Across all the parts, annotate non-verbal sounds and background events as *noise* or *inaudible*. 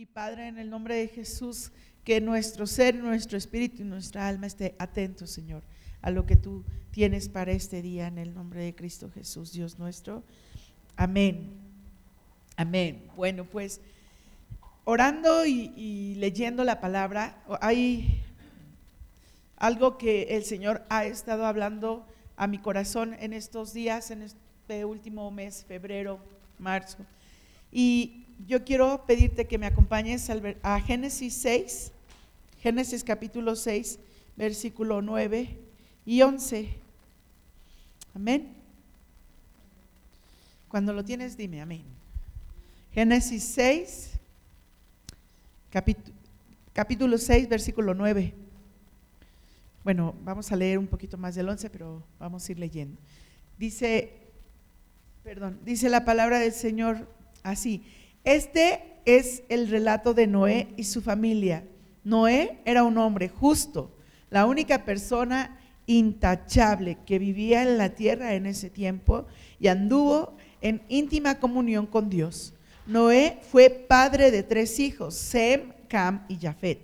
Y Padre, en el nombre de Jesús, que nuestro ser, nuestro espíritu y nuestra alma esté atento, Señor, a lo que tú tienes para este día, en el nombre de Cristo Jesús, Dios nuestro. Amén. Amén. Bueno, pues orando y, leyendo la palabra, hay algo que el Señor ha estado hablando a mi corazón en estos días, en este último mes, febrero, marzo. Y yo quiero pedirte que me acompañes a Génesis 6, Génesis capítulo 6, versículo 9 y 11. Amén. Cuando lo tienes, dime amén. Génesis 6, capítulo, capítulo 6, versículo 9. Bueno, vamos a leer un poquito más del 11, pero vamos a ir leyendo. Dice, perdón, dice la palabra del Señor así. Este es el relato de Noé y su familia. Noé era un hombre justo, la única persona intachable que vivía en la tierra en ese tiempo y anduvo en íntima comunión con Dios. Noé fue padre de tres hijos, Sem, Cam y Jafet.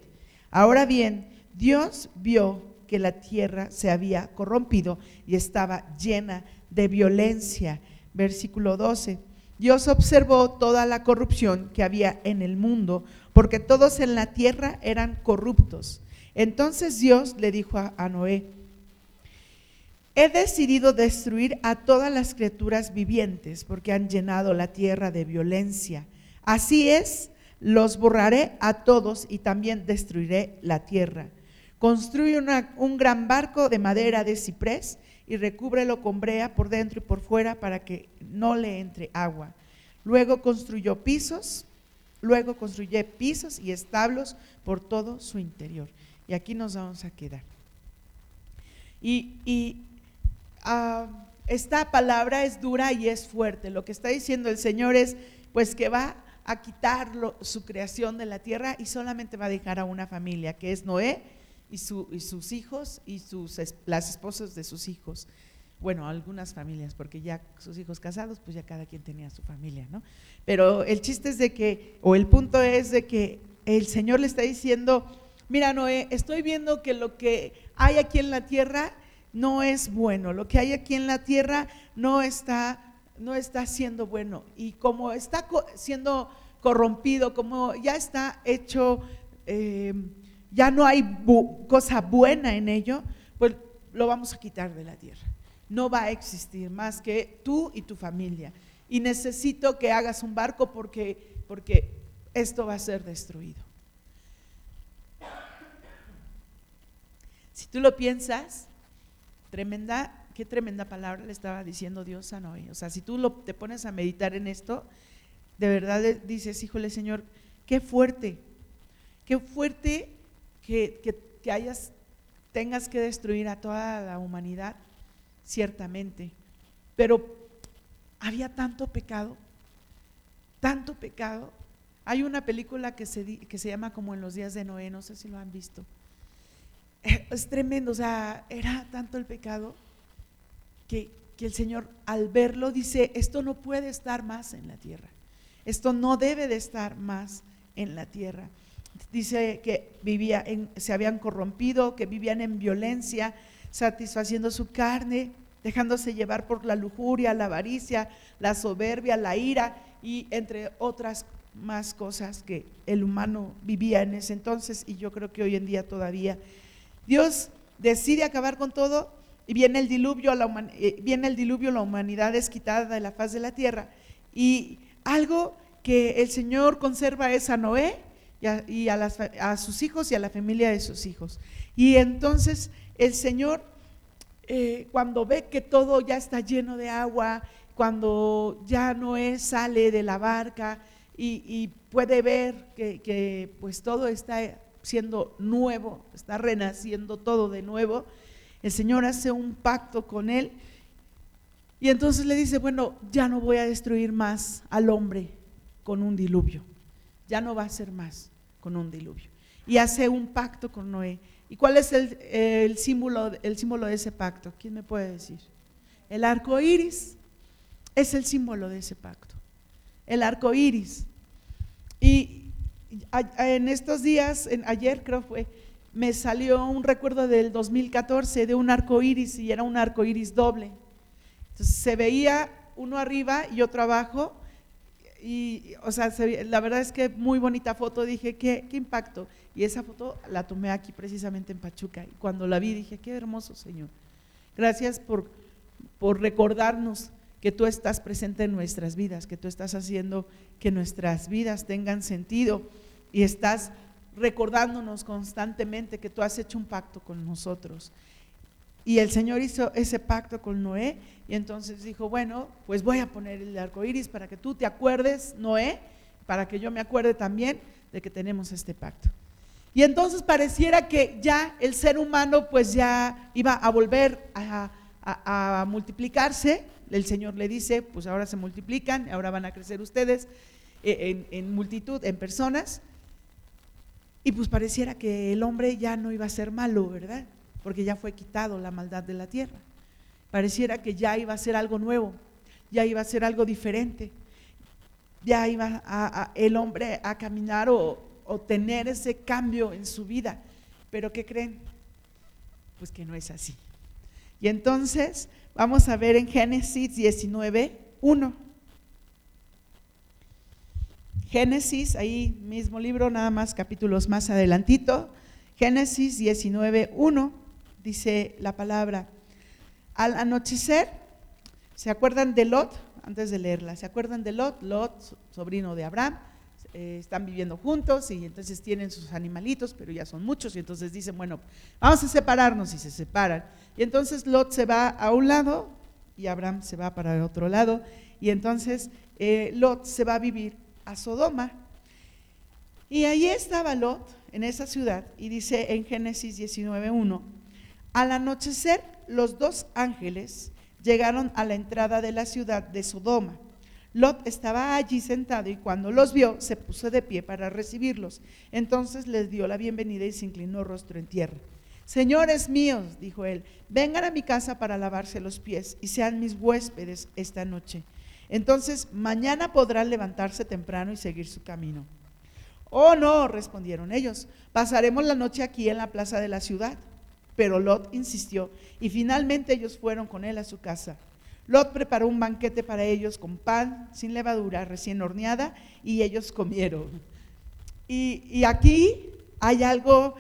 Ahora bien, Dios vio que la tierra se había corrompido y estaba llena de violencia. Versículo 12. Dios observó toda la corrupción que había en el mundo, porque todos en la tierra eran corruptos. Entonces Dios le dijo a, Noé, he decidido destruir a todas las criaturas vivientes, porque han llenado la tierra de violencia. Así es, los borraré a todos y también destruiré la tierra. Construye un gran barco de madera de ciprés y recúbrelo con brea por dentro y por fuera para que no le entre agua. Luego construyó pisos, luego construyó pisos y establos por todo su interior. Y aquí nos vamos a quedar. Y, ah, esta palabra es dura y es fuerte. Lo que está diciendo el Señor es, pues que va a quitar su creación de la tierra y solamente va a dejar a una familia, que es Noé y, sus hijos y sus, las esposas de sus hijos. Bueno, algunas familias, porque ya sus hijos casados, pues ya cada quien tenía su familia, ¿no? Pero el chiste es de que, o el punto es de que el Señor le está diciendo, mira Noé, estoy viendo que lo que hay aquí en la tierra no es bueno, lo que hay aquí en la tierra no está, no está siendo bueno. Y como está siendo corrompido, como ya está hecho... Eh, ya no hay cosa buena en ello, pues lo vamos a quitar de la tierra. No va a existir más que tú y tu familia. Y necesito que hagas un barco porque, porque esto va a ser destruido. Si tú lo piensas, tremenda, qué tremenda palabra le estaba diciendo Dios a Noé. O sea, si tú lo, te pones a meditar en esto, de verdad dices, híjole Señor, qué fuerte, qué fuerte que, hayas, tengas que destruir a toda la humanidad, ciertamente. Pero había tanto pecado, tanto pecado. Hay una película que se, que se llama como en los días de Noé, no sé si lo han visto. Es tremendo, o sea, era tanto el pecado que, que el Señor al verlo dice, esto no puede estar más en la tierra, esto no debe de estar más en la tierra dice que vivía se habían corrompido, que vivían en violencia, satisfaciendo su carne, dejándose llevar por la lujuria, la avaricia, la soberbia, la ira y entre otras más cosas que el humano vivía en ese entonces y yo creo que hoy en día todavía. Dios decide acabar con todo y viene el diluvio, la eh, viene el diluvio, la humanidad es quitada de la faz de la tierra y algo que el Señor conserva es a Noé y, a, sus hijos y a la familia de sus hijos. Y entonces el Señor, eh, cuando ve que todo ya está lleno de agua, cuando ya Noé sale de la barca y, puede ver que, que, pues todo está siendo nuevo, está renaciendo todo de nuevo, el Señor hace un pacto con él y entonces le dice, bueno, ya no voy a destruir más al hombre con un diluvio ya no va a ser más con un diluvio. Y hace un pacto con Noé. ¿Y cuál es el, símbolo, el símbolo de ese pacto? ¿Quién me puede decir? El arco iris es el símbolo de ese pacto. El arco iris. Y en estos días, en, ayer creo fue, me salió un recuerdo del 2014 de un arco iris y era un arco iris doble. Entonces se veía uno arriba y otro abajo. Y, o sea, la verdad es que muy bonita foto. Dije, ¿qué, ¿qué impacto? Y esa foto la tomé aquí precisamente en Pachuca. Y cuando la vi dije, qué hermoso Señor. Gracias por, por recordarnos que tú estás presente en nuestras vidas, que tú estás haciendo que nuestras vidas tengan sentido y estás recordándonos constantemente que tú has hecho un pacto con nosotros. Y el Señor hizo ese pacto con Noé y entonces dijo, bueno, pues voy a poner el arco iris para que tú te acuerdes, Noé, para que yo me acuerde también de que tenemos este pacto. Y entonces pareciera que ya el ser humano pues ya iba a volver a, multiplicarse. El Señor le dice, pues ahora se multiplican, ahora van a crecer ustedes eh, en multitud, en personas. Y pues pareciera que el hombre ya no iba a ser malo, ¿verdad? Porque ya fue quitado la maldad de la tierra. Pareciera que ya iba a ser algo nuevo, ya iba a ser algo diferente. Ya iba el hombre a caminar o, o tener ese cambio en su vida. Pero ¿qué creen? Pues que no es así. Y entonces vamos a ver en Génesis 19, 1. Génesis, ahí mismo libro, nada más capítulos más adelantito. Génesis 19, 1, dice la palabra. Al anochecer, ¿se acuerdan de Lot? Antes de leerla, ¿se acuerdan de Lot? Lot, sobrino de Abraham, eh, están viviendo juntos y entonces tienen sus animalitos, pero ya son muchos y entonces dicen, bueno, vamos a separarnos y se separan. Y entonces Lot se va a un lado y Abraham se va para el otro lado y entonces eh, Lot se va a vivir a Sodoma. Y ahí estaba Lot, en esa ciudad, y dice en Génesis 19.1, al anochecer los dos ángeles llegaron a la entrada de la ciudad de Sodoma. Lot estaba allí sentado y cuando los vio se puso de pie para recibirlos. Entonces les dio la bienvenida y se inclinó rostro en tierra. Señores míos, dijo él, vengan a mi casa para lavarse los pies y sean mis huéspedes esta noche. Entonces, mañana podrán levantarse temprano y seguir su camino. Oh, no, respondieron ellos, pasaremos la noche aquí en la plaza de la ciudad. Pero Lot insistió y finalmente ellos fueron con él a su casa. Lot preparó un banquete para ellos con pan sin levadura, recién horneada, y ellos comieron. Y, aquí hay algo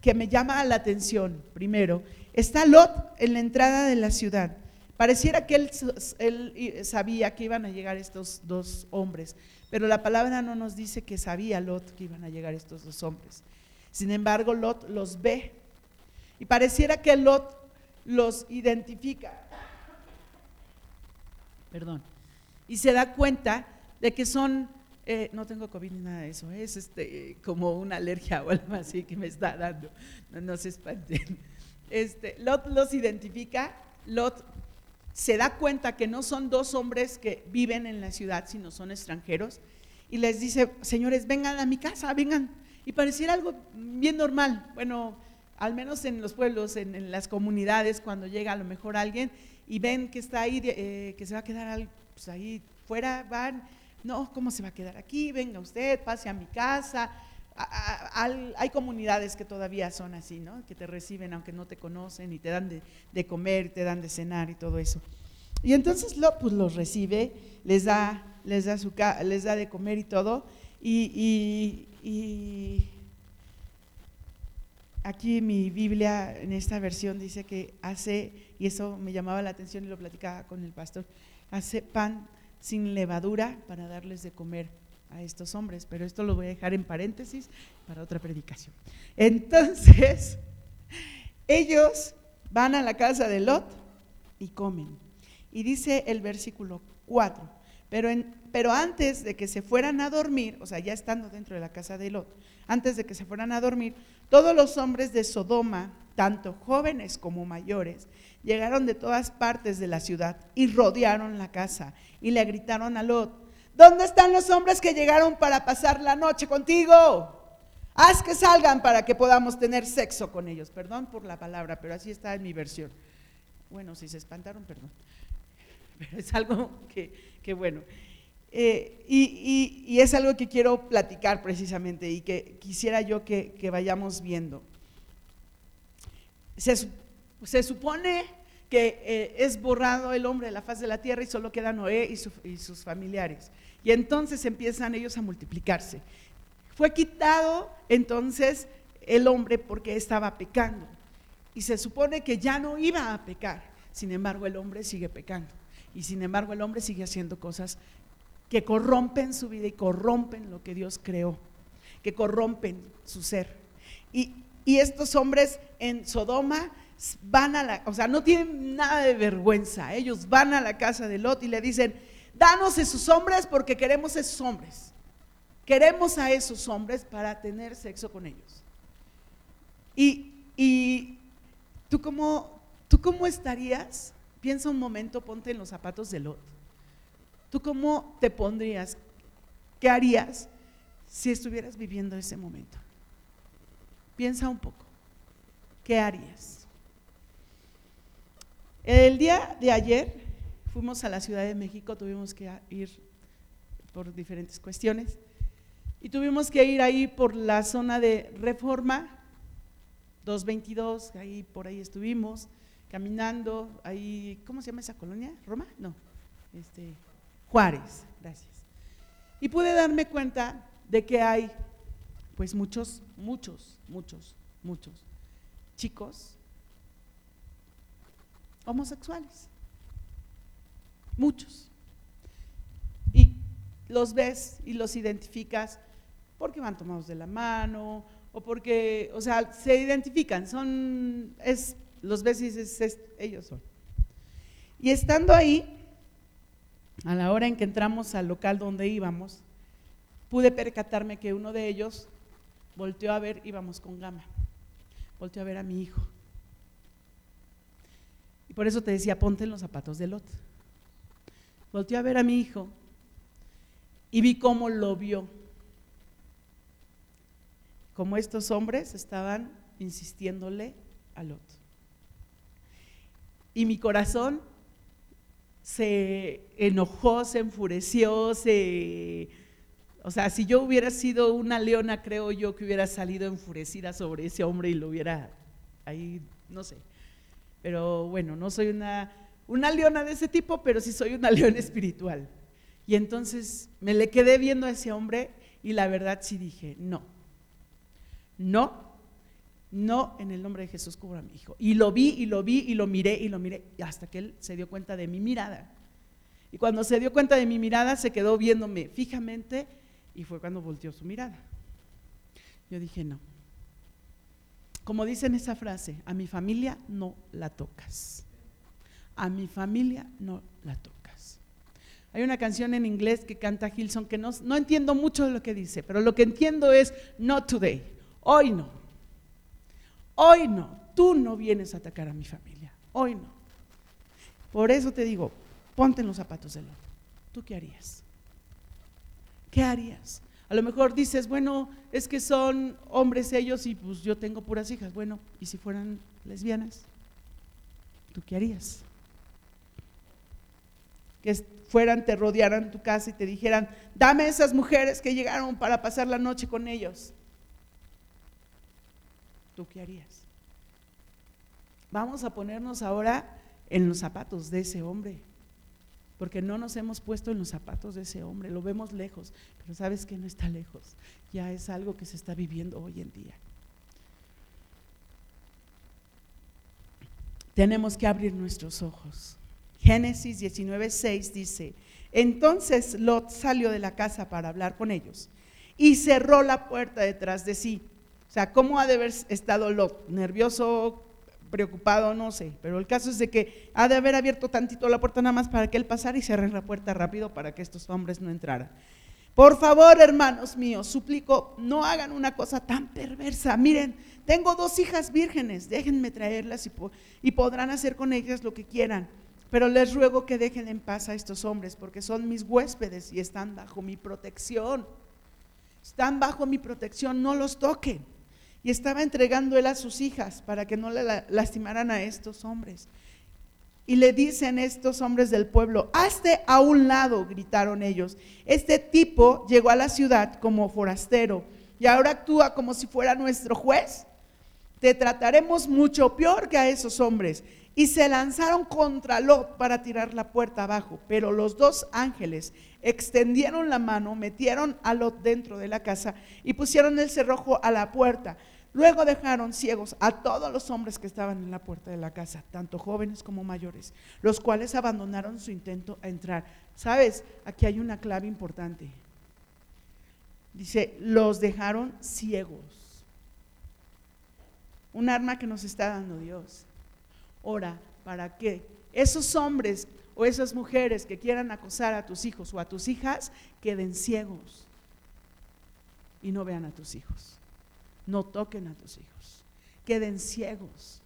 que me llama la atención. Primero, está Lot en la entrada de la ciudad. Pareciera que él, sabía que iban a llegar estos dos hombres, pero la palabra no nos dice que sabía Lot que iban a llegar estos dos hombres. Sin embargo, Lot los ve y pareciera que Lot los identifica. Perdón. Y se da cuenta de que son, eh, no tengo COVID ni nada de eso, es este, como una alergia o algo así que me está dando, no, se espanten. Este, Lot los identifica, Lot se da cuenta que no son dos hombres que viven en la ciudad, sino son extranjeros, y les dice, señores, vengan a mi casa, vengan. Y pareciera algo bien normal. Bueno, al menos en los pueblos, en, las comunidades, cuando llega a lo mejor alguien y ven que está ahí, eh, que se va a quedar pues ahí fuera, van, no, ¿cómo se va a quedar aquí? Venga usted, pase a mi casa, hay comunidades que todavía son así, ¿no? Que te reciben aunque no te conocen y te dan de, comer, te dan de cenar y todo eso. Y entonces lo, pues los recibe, les da, les da, su, les da de comer y todo. Y, y aquí mi Biblia, en esta versión, dice que hace, y eso me llamaba la atención y lo platicaba con el pastor, hace pan sin levadura para darles de comer a estos hombres, pero esto lo voy a dejar en paréntesis para otra predicación. Entonces, *laughs* ellos van a la casa de Lot y comen. Y dice el versículo 4, pero, pero antes de que se fueran a dormir, o sea, ya estando dentro de la casa de Lot, antes de que se fueran a dormir, todos los hombres de Sodoma, tanto jóvenes como mayores, llegaron de todas partes de la ciudad y rodearon la casa y le gritaron a Lot, ¿Dónde están los hombres que llegaron para pasar la noche contigo? Haz que salgan para que podamos tener sexo con ellos. Perdón por la palabra, pero así está en mi versión. Bueno, si se espantaron, perdón. *laughs* Pero es algo que, bueno. Eh, y, es algo que quiero platicar precisamente y que quisiera yo que, vayamos viendo. Se, supone que eh, es borrado el hombre de la faz de la tierra y solo queda Noé y, y sus familiares. Y entonces empiezan ellos a multiplicarse. Fue quitado entonces el hombre porque estaba pecando. Y se supone que ya no iba a pecar. Sin embargo, el hombre sigue pecando. Y sin embargo, el hombre sigue haciendo cosas que corrompen su vida y corrompen lo que Dios creó, que corrompen su ser. Y, estos hombres en Sodoma van a la, o sea, no tienen nada de vergüenza. Ellos van a la casa de Lot y le dicen, danos esos hombres porque queremos esos hombres. Queremos a esos hombres para tener sexo con ellos. Y, y tú cómo, tú cómo estarías, piensa un momento, ponte en los zapatos de Lot. ¿Tú cómo te pondrías? ¿Qué harías si estuvieras viviendo ese momento? Piensa un poco. ¿Qué harías? El día de ayer fuimos a la Ciudad de México, tuvimos que ir por diferentes cuestiones y tuvimos que ir ahí por la zona de Reforma 222, ahí por ahí estuvimos caminando, ahí, ¿cómo se llama esa colonia? ¿Roma? No, este, Juárez, gracias. Y pude darme cuenta de que hay, pues muchos, muchos, muchos, muchos chicos homosexuales. Muchos. Y los ves y los identificas porque van tomados de la mano o porque, o sea, se identifican, son, es, los ves y dices, ellos son. Y estando ahí, a la hora en que entramos al local donde íbamos, pude percatarme que uno de ellos volteó a ver, íbamos con gama, volteó a ver a mi hijo. Y por eso te decía, ponte en los zapatos de Lot. Volteó a ver a mi hijo y vi cómo lo vio. Como estos hombres estaban insistiéndole a Lot. Y mi corazón se enojó, se enfureció, se... O sea, si yo hubiera sido una leona, creo yo que hubiera salido enfurecida sobre ese hombre y lo hubiera ahí, no sé. Pero bueno, no soy una, una leona de ese tipo, pero sí soy una *laughs* leona espiritual. Y entonces me le quedé viendo a ese hombre y la verdad sí dije, no, no, no en el nombre de Jesús cubra a mi hijo. Y lo vi y lo vi y lo miré y lo miré hasta que él se dio cuenta de mi mirada. Y cuando se dio cuenta de mi mirada se quedó viéndome fijamente y fue cuando volteó su mirada. Yo dije, no. Como dice en esa frase, a mi familia no la tocas. A mi familia no la tocas. Hay una canción en inglés que canta Gilson que no, no entiendo mucho de lo que dice, pero lo que entiendo es not today, hoy no. Hoy no, tú no vienes a atacar a mi familia, hoy no. Por eso te digo, ponte en los zapatos del otro. ¿Tú qué harías? ¿Qué harías? A lo mejor dices, bueno, es que son hombres ellos y pues yo tengo puras hijas. Bueno, ¿y si fueran lesbianas? ¿Tú qué harías? Que fueran, te rodearan tu casa y te dijeran, dame esas mujeres que llegaron para pasar la noche con ellos. ¿Tú qué harías? Vamos a ponernos ahora en los zapatos de ese hombre, porque no nos hemos puesto en los zapatos de ese hombre, lo vemos lejos, pero sabes que no está lejos, ya es algo que se está viviendo hoy en día. Tenemos que abrir nuestros ojos. Génesis 19:6 dice, entonces Lot salió de la casa para hablar con ellos y cerró la puerta detrás de sí. O sea, ¿cómo ha de haber estado Lot? ¿Nervioso, preocupado? No sé. Pero el caso es de que ha de haber abierto tantito la puerta nada más para que él pasara y cerrar la puerta rápido para que estos hombres no entraran. Por favor, hermanos míos, suplico, no hagan una cosa tan perversa. Miren, tengo dos hijas vírgenes, déjenme traerlas y, y podrán hacer con ellas lo que quieran. Pero les ruego que dejen en paz a estos hombres porque son mis huéspedes y están bajo mi protección. Están bajo mi protección, no los toquen y estaba entregando él a sus hijas para que no le lastimaran a estos hombres. Y le dicen estos hombres del pueblo, hazte a un lado, gritaron ellos. Este tipo llegó a la ciudad como forastero y ahora actúa como si fuera nuestro juez. Te trataremos mucho peor que a esos hombres. Y se lanzaron contra Lot para tirar la puerta abajo, pero los dos ángeles extendieron la mano, metieron a Lot dentro de la casa y pusieron el cerrojo a la puerta. Luego dejaron ciegos a todos los hombres que estaban en la puerta de la casa, tanto jóvenes como mayores, los cuales abandonaron su intento a entrar. Sabes, aquí hay una clave importante. Dice, los dejaron ciegos. Un arma que nos está dando Dios. Ora, ¿para qué? Esos hombres o esas mujeres que quieran acosar a tus hijos o a tus hijas, queden ciegos y no vean a tus hijos. No toquen a tus hijos. Queden ciegos.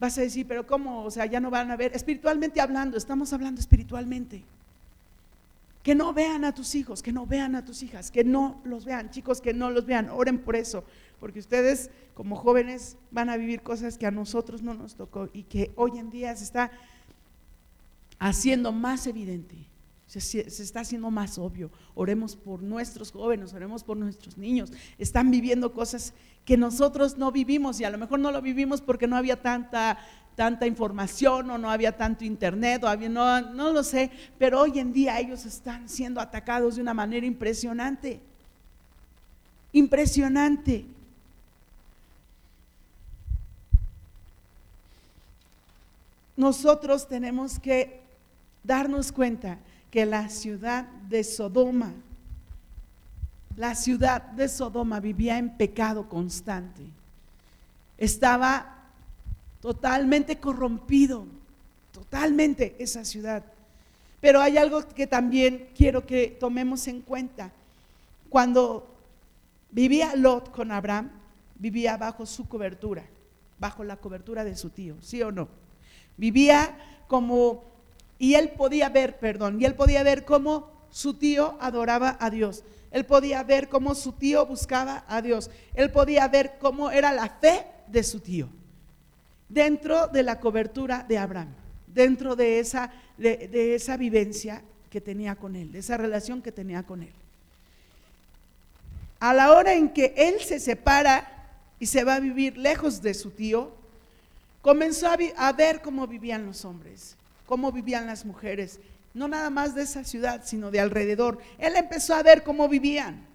Vas a decir, pero ¿cómo? O sea, ya no van a ver. Espiritualmente hablando, estamos hablando espiritualmente. Que no vean a tus hijos, que no vean a tus hijas, que no los vean. Chicos, que no los vean. Oren por eso. Porque ustedes como jóvenes van a vivir cosas que a nosotros no nos tocó y que hoy en día se está haciendo más evidente, se, está haciendo más obvio. Oremos por nuestros jóvenes, oremos por nuestros niños. Están viviendo cosas que nosotros no vivimos y a lo mejor no lo vivimos porque no había tanta tanta información o no había tanto internet, o no lo sé, pero hoy en día ellos están siendo atacados de una manera impresionante. Impresionante. Nosotros tenemos que darnos cuenta que la ciudad de Sodoma, la ciudad de Sodoma vivía en pecado constante. Estaba totalmente corrompido, totalmente esa ciudad. Pero hay algo que también quiero que tomemos en cuenta. Cuando vivía Lot con Abraham, vivía bajo su cobertura, bajo la cobertura de su tío, ¿sí o no? Vivía como y él podía ver, perdón, y él podía ver cómo su tío adoraba a Dios. Él podía ver cómo su tío buscaba a Dios. Él podía ver cómo era la fe de su tío. Dentro de la cobertura de Abraham, dentro de esa, de, esa vivencia que tenía con él, de esa relación que tenía con él. A la hora en que él se separa y se va a vivir lejos de su tío, comenzó a ver cómo vivían los hombres cómo vivían las mujeres, no nada más de esa ciudad, sino de alrededor. Él empezó a ver cómo vivían,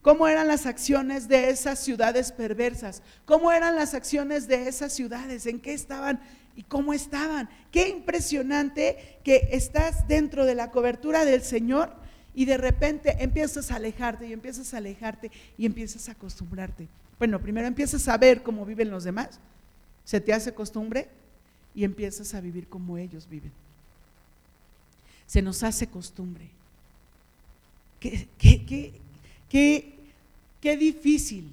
cómo eran las acciones de esas ciudades perversas, cómo eran las acciones de esas ciudades, en qué estaban y cómo estaban. Qué impresionante que estás dentro de la cobertura del Señor y de repente empiezas a alejarte y empiezas a alejarte y empiezas a acostumbrarte. Bueno, primero empiezas a ver cómo viven los demás, se te hace costumbre y empiezas a vivir como ellos viven. Se nos hace costumbre. Qué, qué, qué, qué, difícil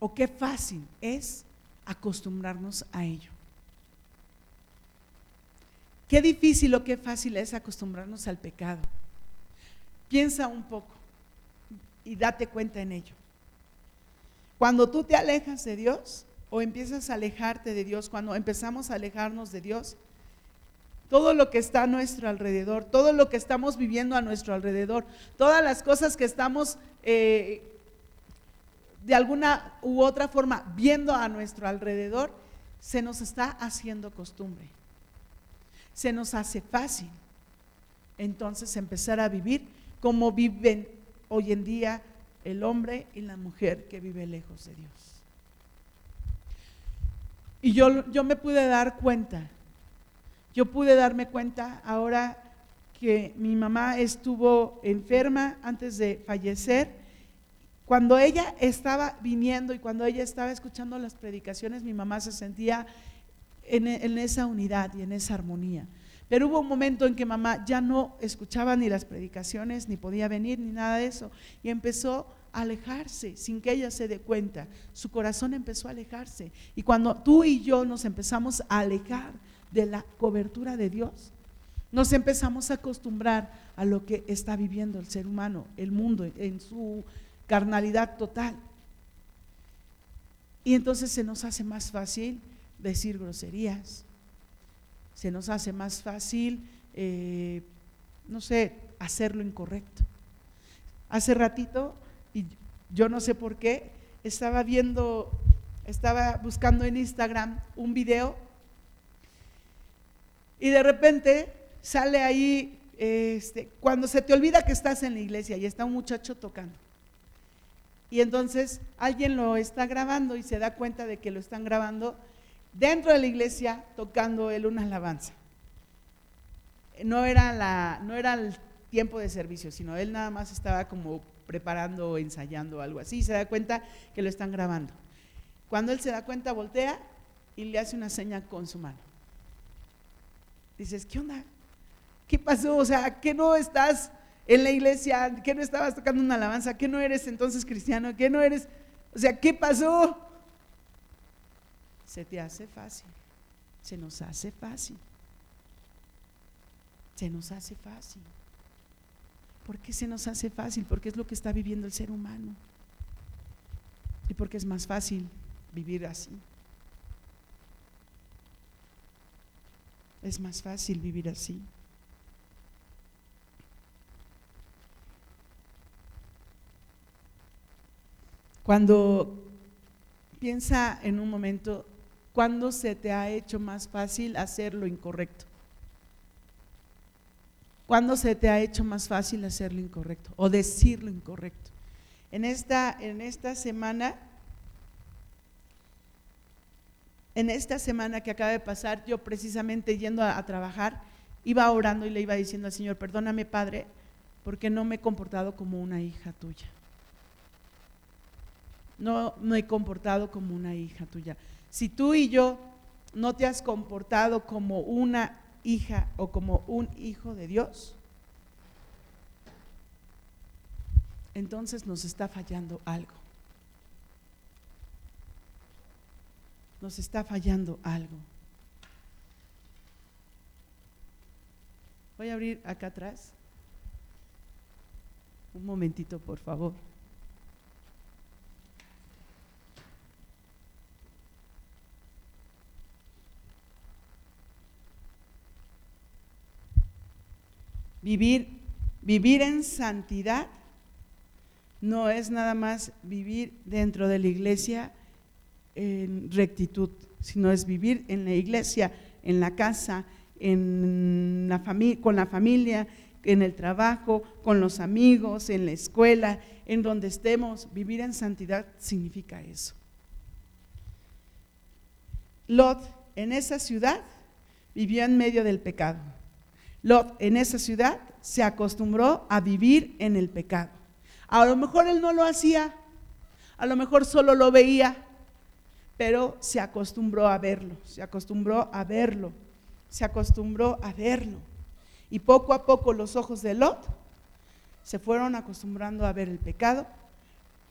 o qué fácil es acostumbrarnos a ello. Qué difícil o qué fácil es acostumbrarnos al pecado. Piensa un poco y date cuenta en ello. Cuando tú te alejas de Dios, o empiezas a alejarte de Dios, cuando empezamos a alejarnos de Dios, todo lo que está a nuestro alrededor, todo lo que estamos viviendo a nuestro alrededor, todas las cosas que estamos eh, de alguna u otra forma viendo a nuestro alrededor, se nos está haciendo costumbre. Se nos hace fácil. Entonces empezar a vivir como viven hoy en día el hombre y la mujer que vive lejos de Dios. Y yo, yo me pude dar cuenta, yo pude darme cuenta ahora que mi mamá estuvo enferma antes de fallecer. Cuando ella estaba viniendo y cuando ella estaba escuchando las predicaciones, mi mamá se sentía en, en, esa unidad y en esa armonía. Pero hubo un momento en que mamá ya no escuchaba ni las predicaciones, ni podía venir, ni nada de eso, y empezó alejarse sin que ella se dé cuenta. Su corazón empezó a alejarse. Y cuando tú y yo nos empezamos a alejar de la cobertura de Dios, nos empezamos a acostumbrar a lo que está viviendo el ser humano, el mundo, en su carnalidad total. Y entonces se nos hace más fácil decir groserías. Se nos hace más fácil, eh, no sé, hacer lo incorrecto. Hace ratito, yo no sé por qué, estaba viendo, estaba buscando en Instagram un video y de repente sale ahí, este, cuando se te olvida que estás en la iglesia y está un muchacho tocando. Y entonces alguien lo está grabando y se da cuenta de que lo están grabando dentro de la iglesia tocando él una alabanza. No era, la, no era el tiempo de servicio, sino él nada más estaba como preparando o ensayando algo así. Se da cuenta que lo están grabando. Cuando él se da cuenta, voltea y le hace una seña con su mano. Dices, ¿qué onda? ¿Qué pasó? O sea, ¿qué no estás en la iglesia? ¿Qué no estabas tocando una alabanza? ¿Qué no eres entonces cristiano? ¿Qué no eres? O sea, ¿qué pasó? Se te hace fácil. Se nos hace fácil. Se nos hace fácil. ¿Por qué se nos hace fácil? Porque es lo que está viviendo el ser humano. Y porque es más fácil vivir así. Es más fácil vivir así. Cuando piensa en un momento, ¿cuándo se te ha hecho más fácil hacer lo incorrecto? ¿Cuándo se te ha hecho más fácil hacer lo incorrecto o decir lo incorrecto? En esta, en esta semana en esta semana que acaba de pasar, yo precisamente yendo a, trabajar, iba orando y le iba diciendo al Señor, perdóname Padre, porque no me he comportado como una hija tuya. No me he comportado como una hija tuya. Si tú y yo no te has comportado como una hija o como un hijo de Dios, entonces nos está fallando algo. nos está fallando algo. Voy a abrir acá atrás. Un momentito, por favor. Vivir, vivir en santidad no es nada más vivir dentro de la iglesia en rectitud, sino es vivir en la iglesia, en la casa, en la con la familia, en el trabajo, con los amigos, en la escuela, en donde estemos. Vivir en santidad significa eso. Lot en esa ciudad vivió en medio del pecado. Lot en esa ciudad se acostumbró a vivir en el pecado. A lo mejor él no lo hacía, a lo mejor solo lo veía, pero se acostumbró a verlo, se acostumbró a verlo, se acostumbró a verlo. Y poco a poco los ojos de Lot se fueron acostumbrando a ver el pecado,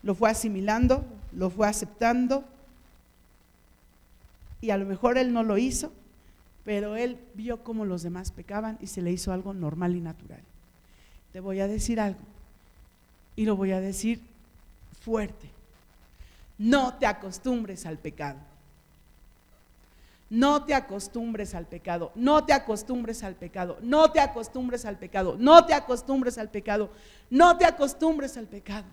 lo fue asimilando, lo fue aceptando, y a lo mejor él no lo hizo, pero él vio cómo los demás pecaban y se le hizo algo normal y natural. Te voy a decir algo, y lo voy a decir fuerte. No te acostumbres al pecado. No te acostumbres al pecado, no te acostumbres al pecado, no te acostumbres al pecado, no te acostumbres al pecado, no te acostumbres al pecado.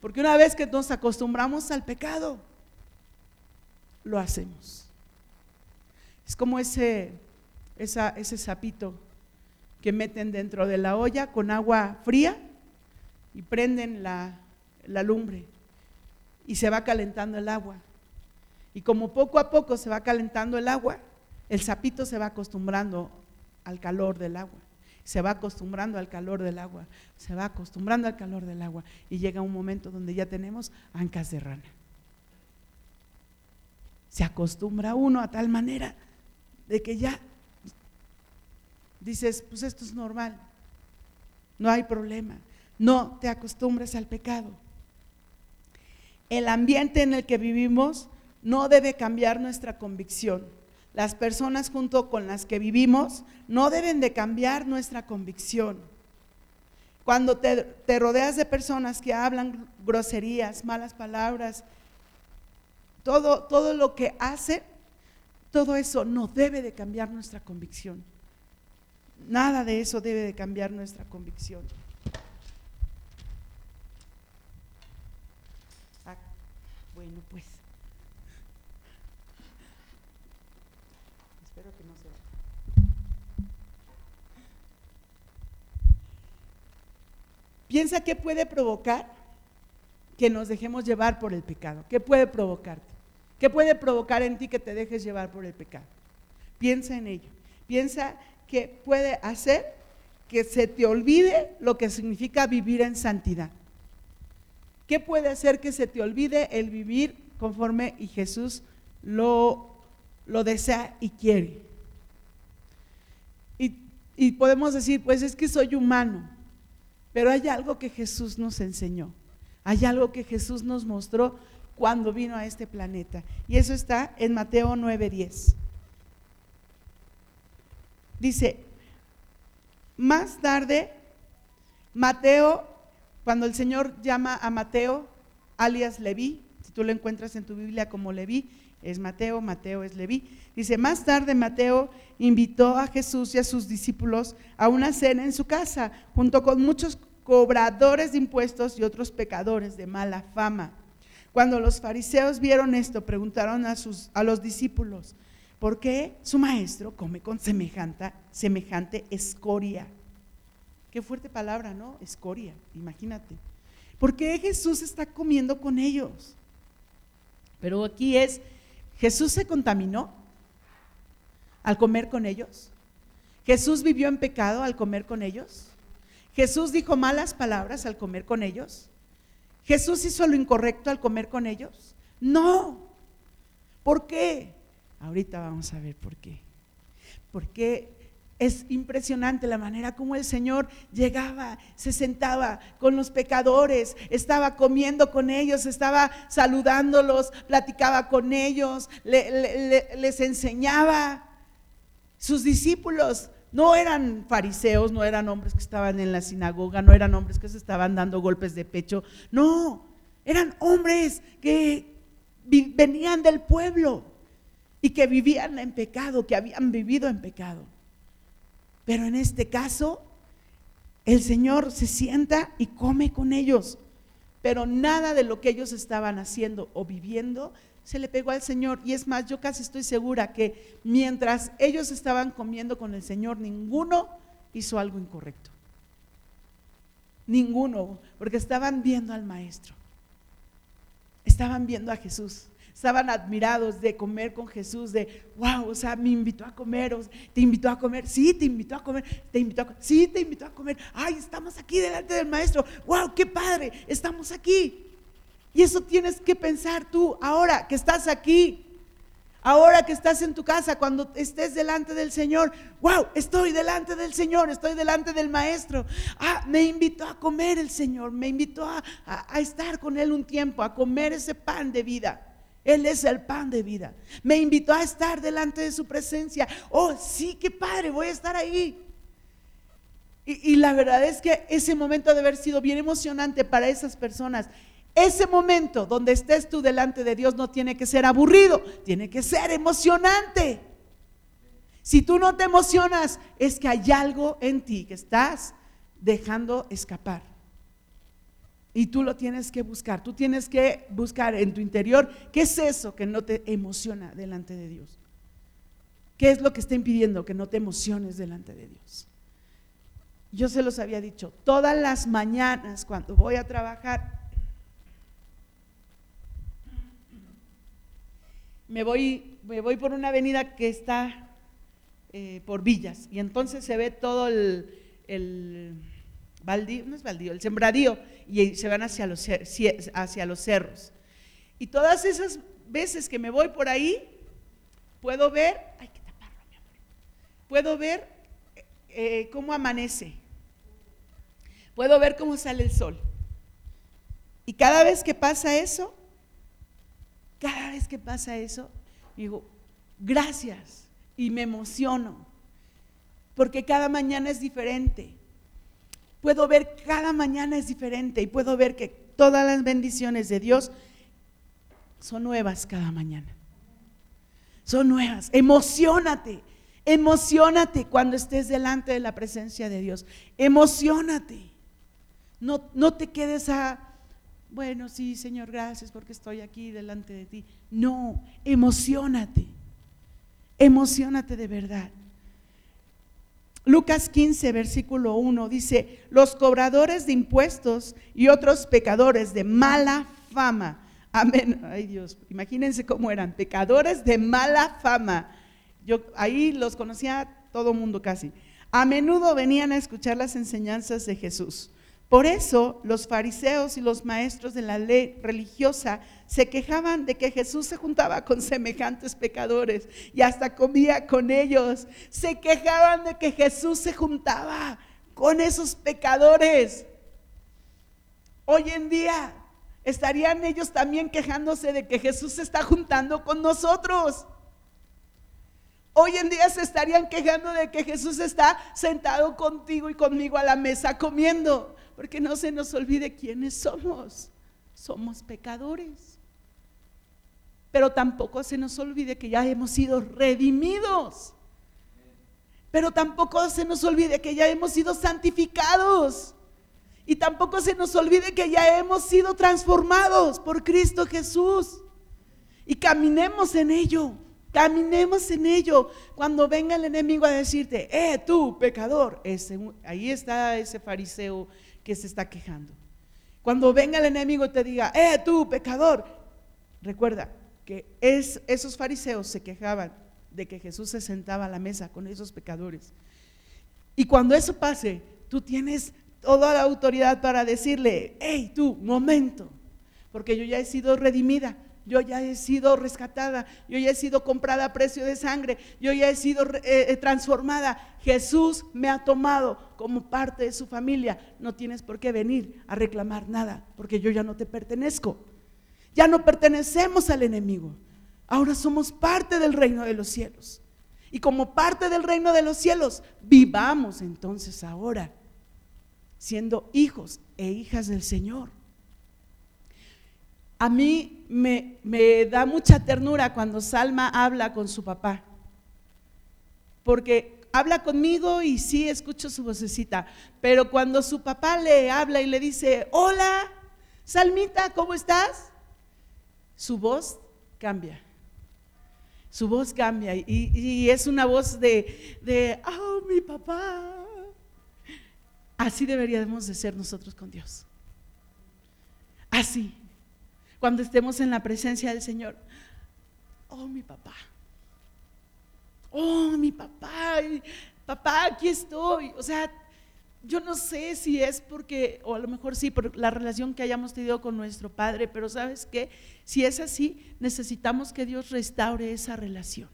Porque una vez que nos acostumbramos al pecado, lo hacemos. Es como ese, ese sapito que meten dentro de la olla con agua fría y prenden la, la lumbre y se va calentando el agua. Y como poco a poco se va calentando el agua, el sapito se va acostumbrando al calor del agua. Se va acostumbrando al calor del agua, se va acostumbrando al calor del agua y llega un momento donde ya tenemos ancas de rana. Se acostumbra uno a tal manera de que ya dices, pues esto es normal, no hay problema. No te acostumbres al pecado el ambiente en el que vivimos no debe cambiar nuestra convicción. Las personas junto con las que vivimos no deben de cambiar nuestra convicción. Cuando te, rodeas de personas que hablan groserías, malas palabras, todo, todo lo que hacen todo eso no debe de cambiar nuestra convicción. Nada de eso debe de cambiar nuestra convicción. Ah, bueno, pues. Espero que no se Piensa qué puede provocar que nos dejemos llevar por el pecado. ¿Qué puede provocarte? ¿Qué puede provocar en ti que te dejes llevar por el pecado? Piensa en ello. Piensa que puede hacer que se te olvide lo que significa vivir en santidad. ¿Qué puede hacer que se te olvide el vivir conforme y Jesús lo, lo desea y quiere? Y, y podemos decir, pues es que soy humano, pero hay algo que Jesús nos enseñó, hay algo que Jesús nos mostró cuando vino a este planeta. Y eso está en Mateo 9:10. Dice, más tarde, Mateo, cuando el Señor llama a Mateo, alias Leví, si tú lo encuentras en tu Biblia como Leví, es Mateo, Mateo es Leví. Dice, más tarde Mateo invitó a Jesús y a sus discípulos a una cena en su casa, junto con muchos cobradores de impuestos y otros pecadores de mala fama. Cuando los fariseos vieron esto, preguntaron a, sus, a los discípulos, ¿por qué su maestro come con semejante, semejante escoria? Qué fuerte palabra, ¿no? Escoria, imagínate. ¿Por qué Jesús está comiendo con ellos? Pero aquí es, ¿Jesús se contaminó al comer con ellos? ¿Jesús vivió en pecado al comer con ellos? ¿Jesús dijo malas palabras al comer con ellos? ¿Jesús hizo lo incorrecto al comer con ellos? No. ¿Por qué? Ahorita vamos a ver por qué. Porque es impresionante la manera como el Señor llegaba, se sentaba con los pecadores, estaba comiendo con ellos, estaba saludándolos, platicaba con ellos, les enseñaba. Sus discípulos no eran fariseos, no eran hombres que estaban en la sinagoga, no eran hombres que se estaban dando golpes de pecho, no, eran hombres que venían del pueblo y que vivían en pecado, que habían vivido en pecado. Pero en este caso, el Señor se sienta y come con ellos, pero nada de lo que ellos estaban haciendo o viviendo se le pegó al Señor. Y es más, yo casi estoy segura que mientras ellos estaban comiendo con el Señor, ninguno hizo algo incorrecto. Ninguno, porque estaban viendo al Maestro. Estaban viendo a Jesús. Estaban admirados de comer con Jesús, de, wow, o sea, me invitó a comer, te invitó a comer, sí, te invitó a comer, te invitó a comer, sí, te invitó a comer, ay, estamos aquí delante del Maestro, wow, qué padre, estamos aquí. Y eso tienes que pensar tú ahora que estás aquí, ahora que estás en tu casa, cuando estés delante del Señor. Wow, estoy delante del Señor, estoy delante del Maestro. Ah, me invitó a comer el Señor, me invitó a, a estar con Él un tiempo, a comer ese pan de vida. Él es el pan de vida. Me invitó a estar delante de su presencia. Oh, sí, qué padre, voy a estar ahí. Y, y, la verdad es que ese momento debe haber sido bien emocionante para esas personas. Ese momento donde estés tú delante de Dios no tiene que ser aburrido, tiene que ser emocionante. Si tú no te emocionas, es que hay algo en ti que estás dejando escapar. Y tú lo tienes que buscar, tú tienes que buscar en tu interior qué es eso que no te emociona delante de Dios. ¿Qué es lo que está impidiendo que no te emociones delante de Dios? Yo se los había dicho, todas las mañanas cuando voy a trabajar, me voy, me voy por una avenida que está eh, por villas y entonces se ve todo el, el no es el sembradío y se van hacia los, hacia los cerros. Y todas esas veces que me voy por ahí, puedo ver, ay, qué taparro, mi amor, puedo ver eh, cómo amanece, puedo ver cómo sale el sol. Y cada vez que pasa eso, cada vez que pasa eso, digo, gracias y me emociono, porque cada mañana es diferente. Puedo ver cada mañana es diferente y puedo ver que todas las bendiciones de Dios son nuevas cada mañana. son nuevas. Emocionate, emocionate cuando estés delante de la presencia de Dios. Emocionate. No, no te quedes a, bueno, sí, Señor, gracias porque estoy aquí delante de ti. No, emocionate. Emocionate de verdad. Lucas 15, versículo 1 dice, los cobradores de impuestos y otros pecadores de mala fama. Amén. Ay Dios, imagínense cómo eran, pecadores de mala fama. Yo ahí los conocía todo mundo casi. A menudo venían a escuchar las enseñanzas de Jesús. Por eso los fariseos y los maestros de la ley religiosa se quejaban de que Jesús se juntaba con semejantes pecadores y hasta comía con ellos. Se quejaban de que Jesús se juntaba con esos pecadores. Hoy en día estarían ellos también quejándose de que Jesús se está juntando con nosotros. Hoy en día se estarían quejando de que Jesús está sentado contigo y conmigo a la mesa comiendo porque no se nos olvide quiénes somos. Somos pecadores. Pero tampoco se nos olvide que ya hemos sido redimidos. Pero tampoco se nos olvide que ya hemos sido santificados. Y tampoco se nos olvide que ya hemos sido transformados por Cristo Jesús. Y caminemos en ello. Caminemos en ello. Cuando venga el enemigo a decirte, eh, tú, pecador, ahí está ese fariseo que se está quejando. Cuando venga el enemigo y te diga, eh, tú, pecador, recuerda que es, esos fariseos se quejaban de que Jesús se sentaba a la mesa con esos pecadores. Y cuando eso pase, tú tienes toda la autoridad para decirle, hey, tú, momento, porque yo ya he sido redimida, yo ya he sido rescatada, yo ya he sido comprada a precio de sangre, yo ya he sido eh, eh, transformada. Jesús me ha tomado como parte de su familia. No tienes por qué venir a reclamar nada, porque yo ya no te pertenezco. Ya no pertenecemos al enemigo. Ahora somos parte del reino de los cielos. Y como parte del reino de los cielos, vivamos entonces ahora siendo hijos e hijas del Señor a mí me, da mucha ternura cuando Salma habla con su papá, porque habla conmigo y sí escucho su vocecita, pero cuando su papá le habla y le dice, hola, Salmita, ¿cómo estás? Su voz cambia. Su voz cambia y, es una voz de, de, oh, mi papá. Así deberíamos de ser nosotros con Dios. Así cuando estemos en la presencia del Señor. Oh, mi papá. Oh, mi papá. Papá, aquí estoy. O sea, yo no sé si es porque, o a lo mejor sí, por la relación que hayamos tenido con nuestro Padre, pero sabes qué, si es así, necesitamos que Dios restaure esa relación.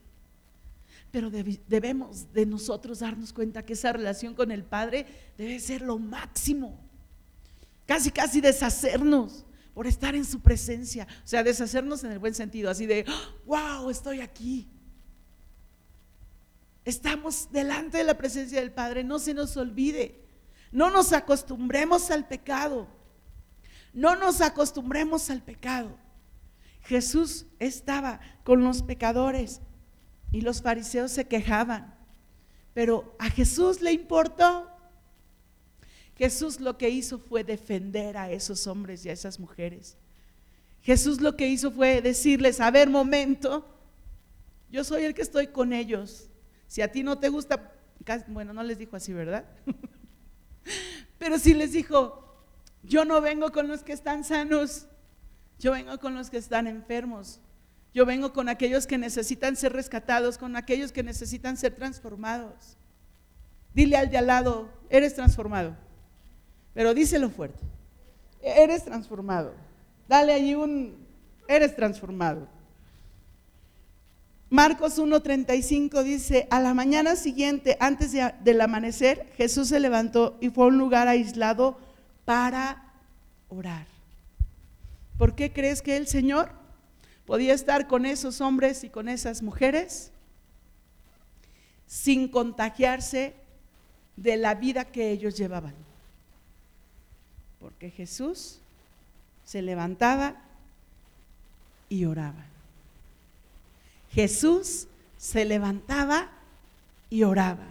Pero debemos de nosotros darnos cuenta que esa relación con el Padre debe ser lo máximo. Casi, casi deshacernos por estar en su presencia. O sea, deshacernos en el buen sentido, así de, wow, estoy aquí. Estamos delante de la presencia del Padre, no se nos olvide. No nos acostumbremos al pecado. No nos acostumbremos al pecado. Jesús estaba con los pecadores y los fariseos se quejaban, pero a Jesús le importó Jesús lo que hizo fue defender a esos hombres y a esas mujeres. Jesús lo que hizo fue decirles, a ver, momento, yo soy el que estoy con ellos. Si a ti no te gusta, bueno, no les dijo así, ¿verdad? *laughs* Pero sí les dijo, yo no vengo con los que están sanos, yo vengo con los que están enfermos. Yo vengo con aquellos que necesitan ser rescatados, con aquellos que necesitan ser transformados. Dile al de al lado, eres transformado. Pero díselo fuerte. Eres transformado. Dale allí un, eres transformado. Marcos 1.35 dice, a la mañana siguiente, antes del amanecer, Jesús se levantó y fue a un lugar aislado para orar. ¿Por qué crees que el Señor podía estar con esos hombres y con esas mujeres sin contagiarse de la vida que ellos llevaban? Porque Jesús se levantaba y oraba. Jesús se levantaba y oraba.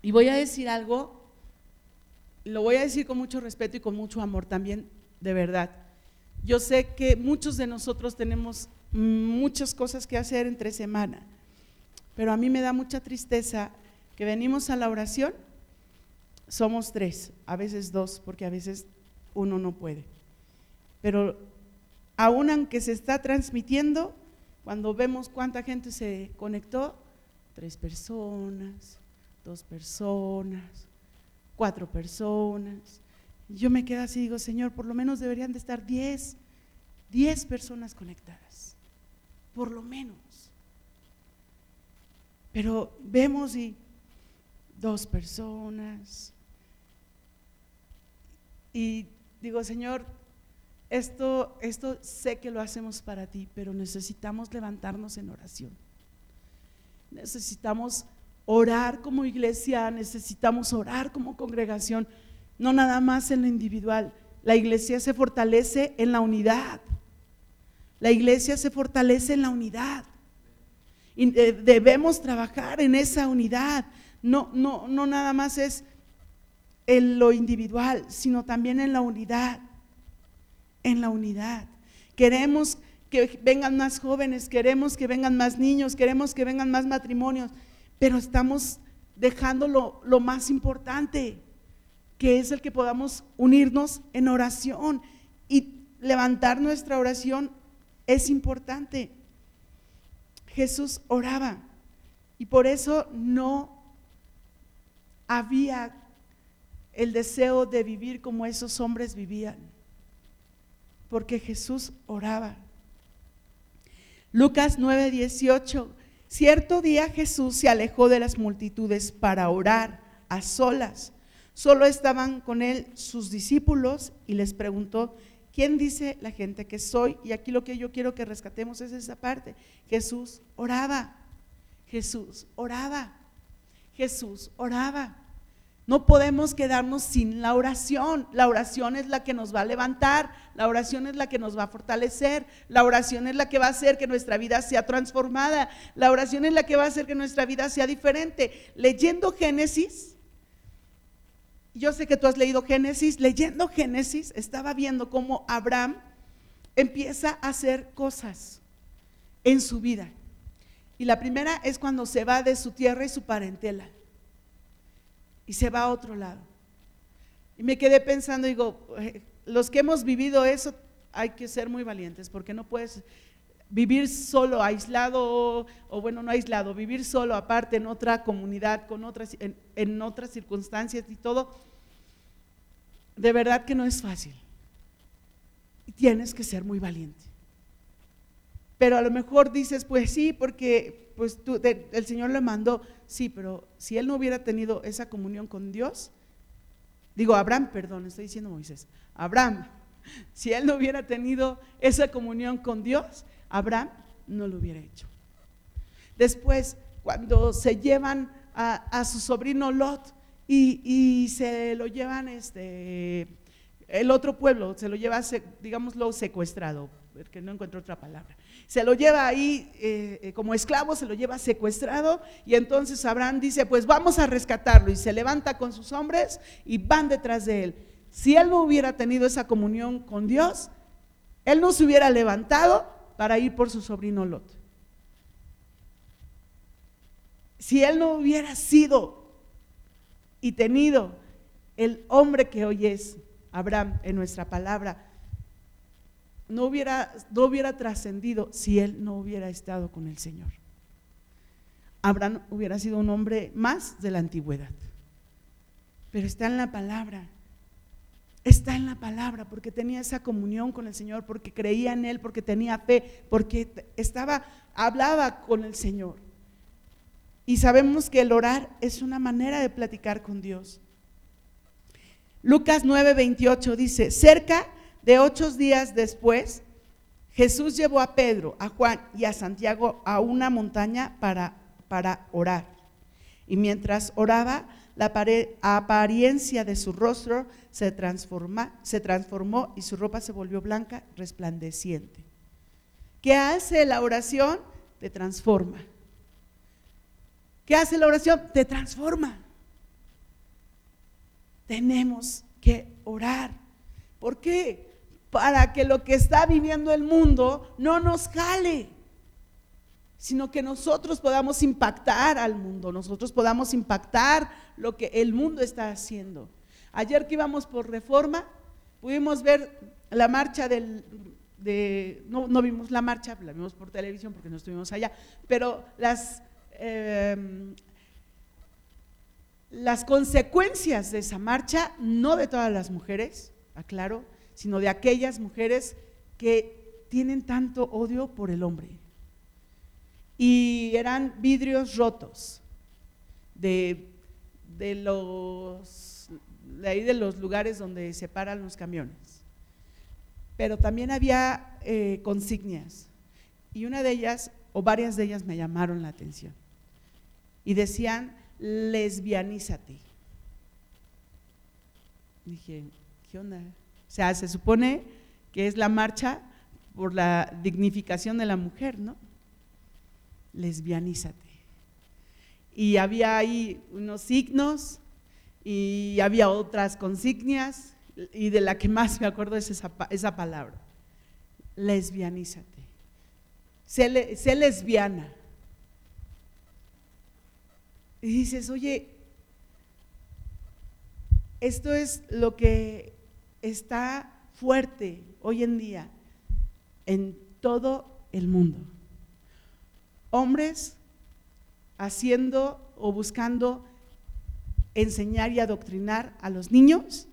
Y voy a decir algo, lo voy a decir con mucho respeto y con mucho amor también, de verdad. Yo sé que muchos de nosotros tenemos muchas cosas que hacer entre semana, pero a mí me da mucha tristeza que venimos a la oración, somos tres, a veces dos, porque a veces uno no puede. Pero aún aunque se está transmitiendo, cuando vemos cuánta gente se conectó, tres personas, dos personas, cuatro personas. Yo me quedo así y digo, Señor, por lo menos deberían de estar diez, diez personas conectadas, por lo menos. Pero vemos y dos personas. Y digo, Señor, esto, esto sé que lo hacemos para ti, pero necesitamos levantarnos en oración. Necesitamos orar como iglesia, necesitamos orar como congregación, no nada más en lo individual. La iglesia se fortalece en la unidad. La iglesia se fortalece en la unidad. Y debemos trabajar en esa unidad. No, no, no nada más es en lo individual, sino también en la unidad en la unidad. Queremos que vengan más jóvenes, queremos que vengan más niños, queremos que vengan más matrimonios, pero estamos dejando lo, más importante, que es el que podamos unirnos en oración y levantar nuestra oración es importante. Jesús oraba y por eso no había el deseo de vivir como esos hombres vivían porque Jesús oraba. Lucas 9:18. Cierto día Jesús se alejó de las multitudes para orar a solas. Solo estaban con él sus discípulos y les preguntó, ¿quién dice la gente que soy? Y aquí lo que yo quiero que rescatemos es esa parte. Jesús oraba. Jesús oraba. Jesús oraba. No podemos quedarnos sin la oración. La oración es la que nos va a levantar, la oración es la que nos va a fortalecer, la oración es la que va a hacer que nuestra vida sea transformada, la oración es la que va a hacer que nuestra vida sea diferente. Leyendo Génesis, yo sé que tú has leído Génesis, leyendo Génesis estaba viendo cómo Abraham empieza a hacer cosas en su vida. Y la primera es cuando se va de su tierra y su parentela y se va a otro lado. Y me quedé pensando, digo, eh, los que hemos vivido eso hay que ser muy valientes, porque no puedes vivir solo, aislado, o, bueno, no aislado, vivir solo aparte en otra comunidad, con otras, en, en otras circunstancias y todo, de verdad que no es fácil. Y tienes que ser muy valiente. Pero a lo mejor dices, pues sí, porque pues el Señor le mandó, sí, pero si él no hubiera tenido esa comunión con Dios, digo, Abraham, perdón, estoy diciendo Moisés, Abraham, *laughs* si él no hubiera tenido esa comunión con Dios, Abraham no lo hubiera hecho. Después, cuando se llevan a, su sobrino Lot y, se lo llevan, este, el otro pueblo, se lo lleva, digámoslo, secuestrado, porque no encuentro otra palabra se lo lleva ahí eh, eh, como esclavo, se lo lleva secuestrado y entonces Abraham dice, pues vamos a rescatarlo y se levanta con sus hombres y van detrás de él. Si él no hubiera tenido esa comunión con Dios, él no se hubiera levantado para ir por su sobrino Lot. Si él no hubiera sido y tenido el hombre que hoy es Abraham en nuestra palabra, no hubiera, no hubiera trascendido si él no hubiera estado con el Señor. Abraham hubiera sido un hombre más de la antigüedad. Pero está en la palabra. Está en la palabra porque tenía esa comunión con el Señor, porque creía en Él, porque tenía fe, porque estaba, hablaba con el Señor. Y sabemos que el orar es una manera de platicar con Dios. Lucas 9:28 dice, cerca de ocho días después, Jesús llevó a Pedro, a Juan y a Santiago a una montaña para, orar. Y mientras oraba, la apariencia de su rostro se, se transformó y su ropa se volvió blanca, resplandeciente. ¿Qué hace la oración? Te transforma. ¿Qué hace la oración? Te transforma. Tenemos que orar. ¿Por qué? Para que lo que está viviendo el mundo no nos jale, sino que nosotros podamos impactar al mundo, nosotros podamos impactar lo que el mundo está haciendo. Ayer que íbamos por reforma, pudimos ver la marcha del, de, no, vimos la marcha, la vimos por televisión porque no estuvimos allá, pero las, eh, las consecuencias de esa marcha, no de todas las mujeres, aclaro, sino de aquellas mujeres que tienen tanto odio por el hombre. Y eran vidrios rotos de, de los de ahí de los lugares donde se paran los camiones. Pero también había eh, consignias y una de ellas, o varias de ellas me llamaron la atención. Y decían, lesbianízate. Dije, ¿qué onda? O sea, se supone que es la marcha por la dignificación de la mujer, ¿no? Lesbianízate. Y había ahí unos signos y había otras consignias y de la que más me acuerdo es esa, esa palabra, lesbianízate. Sé, sé lesbiana. Y dices, oye, esto es lo que está fuerte hoy en día en todo el mundo. Hombres haciendo o buscando enseñar y adoctrinar a los niños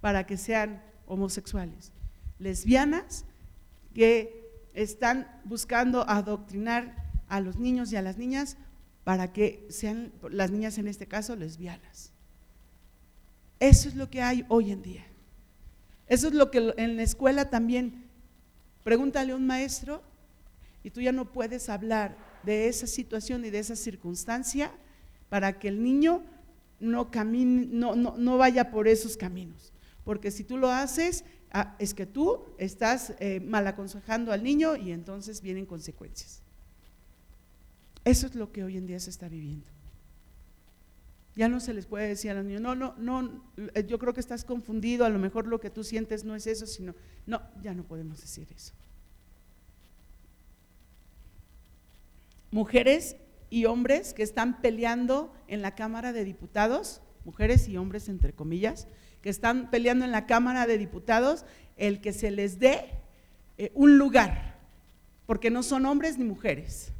para que sean homosexuales. Lesbianas que están buscando adoctrinar a los niños y a las niñas para que sean, las niñas en este caso, lesbianas. Eso es lo que hay hoy en día. Eso es lo que en la escuela también, pregúntale a un maestro y tú ya no puedes hablar de esa situación y de esa circunstancia para que el niño no, camine, no, no, vaya por esos caminos. Porque si tú lo haces, ah, es que tú estás eh, mal aconsejando al niño y entonces vienen consecuencias. Eso es lo que hoy en día se está viviendo. Ya no se les puede decir a los niños, no, no, no, eh, yo creo que estás confundido, a lo mejor lo que tú sientes no es eso, sino, no, ya no podemos decir eso. Mujeres y hombres que están peleando en la Cámara de Diputados, mujeres y hombres entre comillas, que están peleando en la Cámara de Diputados el que se les dé eh, un lugar, porque no son hombres ni mujeres.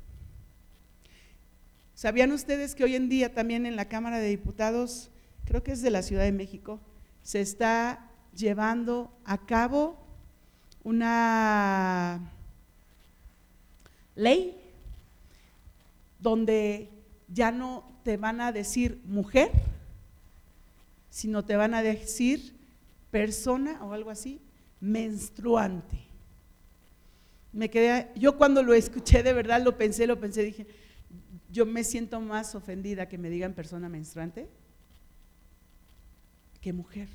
¿Sabían ustedes que hoy en día también en la Cámara de Diputados, creo que es de la Ciudad de México, se está llevando a cabo una ley donde ya no te van a decir mujer, sino te van a decir persona o algo así, menstruante. Me quedé, yo cuando lo escuché de verdad lo pensé, lo pensé, dije, yo me siento más ofendida que me digan persona menstruante que mujer.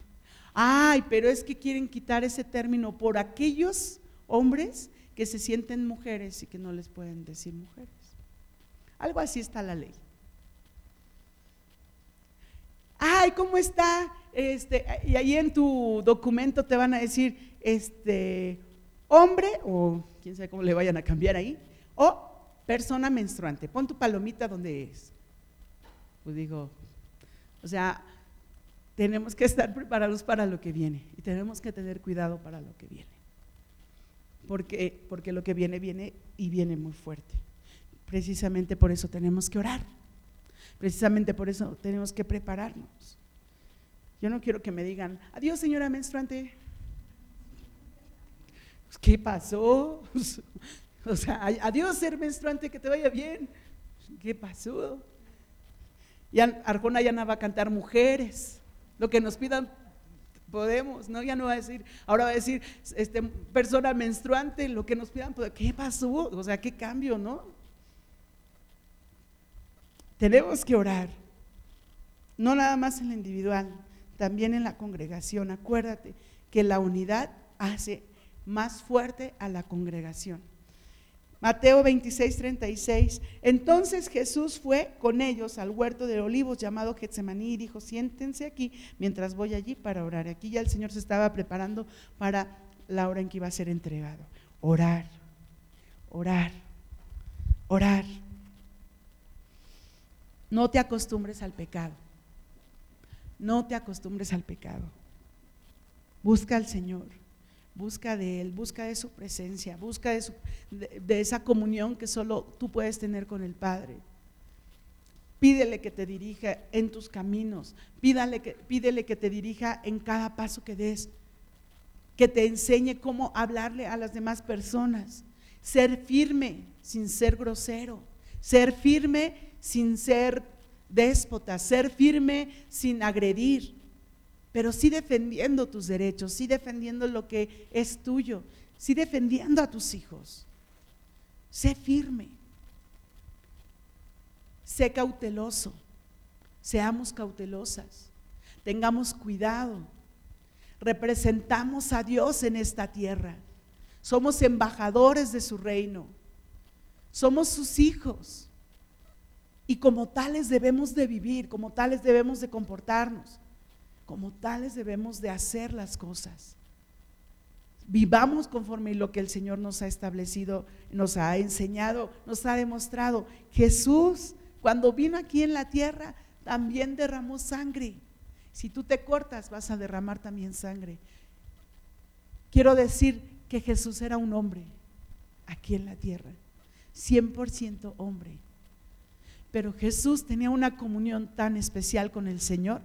Ay, pero es que quieren quitar ese término por aquellos hombres que se sienten mujeres y que no les pueden decir mujeres. Algo así está la ley. Ay, ¿cómo está? Este, y ahí en tu documento te van a decir, este, hombre, o quién sabe cómo le vayan a cambiar ahí, o persona menstruante, pon tu palomita donde es. Pues digo, o sea, tenemos que estar preparados para lo que viene y tenemos que tener cuidado para lo que viene. Porque, porque lo que viene, viene y viene muy fuerte. Precisamente por eso tenemos que orar. Precisamente por eso tenemos que prepararnos. Yo no quiero que me digan, adiós señora menstruante. ¿Qué pasó? *laughs* O sea, adiós ser menstruante, que te vaya bien. ¿Qué pasó? Ya Arjona ya no va a cantar mujeres. Lo que nos pidan podemos, ¿no? Ya no va a decir, ahora va a decir este, persona menstruante, lo que nos pidan, pues, ¿qué pasó? O sea, ¿qué cambio, no? Tenemos que orar, no nada más en la individual, también en la congregación. Acuérdate que la unidad hace más fuerte a la congregación. Mateo 26, 36. Entonces Jesús fue con ellos al huerto de olivos llamado Getsemaní y dijo, siéntense aquí mientras voy allí para orar. Aquí ya el Señor se estaba preparando para la hora en que iba a ser entregado. Orar, orar, orar. No te acostumbres al pecado. No te acostumbres al pecado. Busca al Señor busca de Él, busca de su presencia, busca de, esa comunión que solo tú puedes tener con el Padre. Pídele que te dirija en tus caminos, pídele que, pídele que te dirija en cada paso que des, que te enseñe cómo hablarle a las demás personas, ser firme sin ser grosero, ser firme sin ser déspota, ser firme sin agredir, pero sí defendiendo tus derechos, sí defendiendo lo que es tuyo, sí defendiendo a tus hijos. Sé firme, sé cauteloso, seamos cautelosas, tengamos cuidado, representamos a Dios en esta tierra, somos embajadores de su reino, somos sus hijos. Y como tales debemos de vivir, como tales debemos de comportarnos. Como tales debemos de hacer las cosas. Vivamos conforme lo que el Señor nos ha establecido, nos ha enseñado, nos ha demostrado. Jesús, cuando vino aquí en la tierra, también derramó sangre. Si tú te cortas, vas a derramar también sangre. Quiero decir que Jesús era un hombre aquí en la tierra, 100% hombre. Pero Jesús tenía una comunión tan especial con el Señor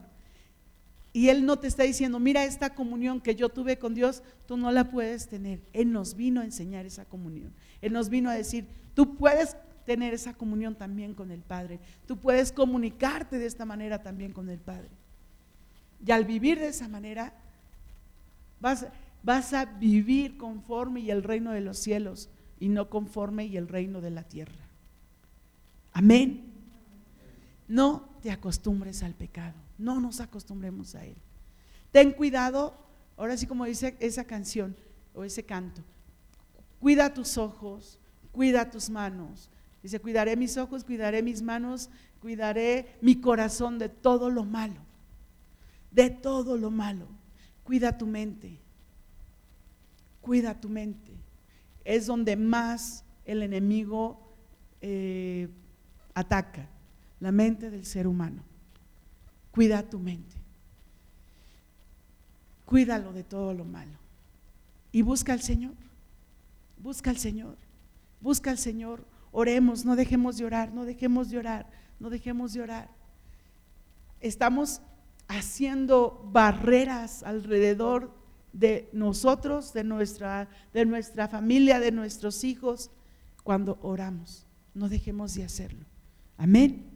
y Él no te está diciendo, mira esta comunión que yo tuve con Dios, tú no la puedes tener. Él nos vino a enseñar esa comunión. Él nos vino a decir, tú puedes tener esa comunión también con el Padre. Tú puedes comunicarte de esta manera también con el Padre. Y al vivir de esa manera, vas, vas a vivir conforme y el reino de los cielos y no conforme y el reino de la tierra. Amén. No te acostumbres al pecado. No nos acostumbremos a él. Ten cuidado, ahora sí como dice esa canción o ese canto, cuida tus ojos, cuida tus manos. Dice, cuidaré mis ojos, cuidaré mis manos, cuidaré mi corazón de todo lo malo, de todo lo malo. Cuida tu mente, cuida tu mente. Es donde más el enemigo eh, ataca, la mente del ser humano. Cuida tu mente. Cuídalo de todo lo malo. Y busca al Señor. Busca al Señor. Busca al Señor. Oremos, no dejemos de orar, no dejemos de orar, no dejemos de orar. Estamos haciendo barreras alrededor de nosotros, de nuestra, de nuestra familia, de nuestros hijos, cuando oramos. No dejemos de hacerlo. Amén.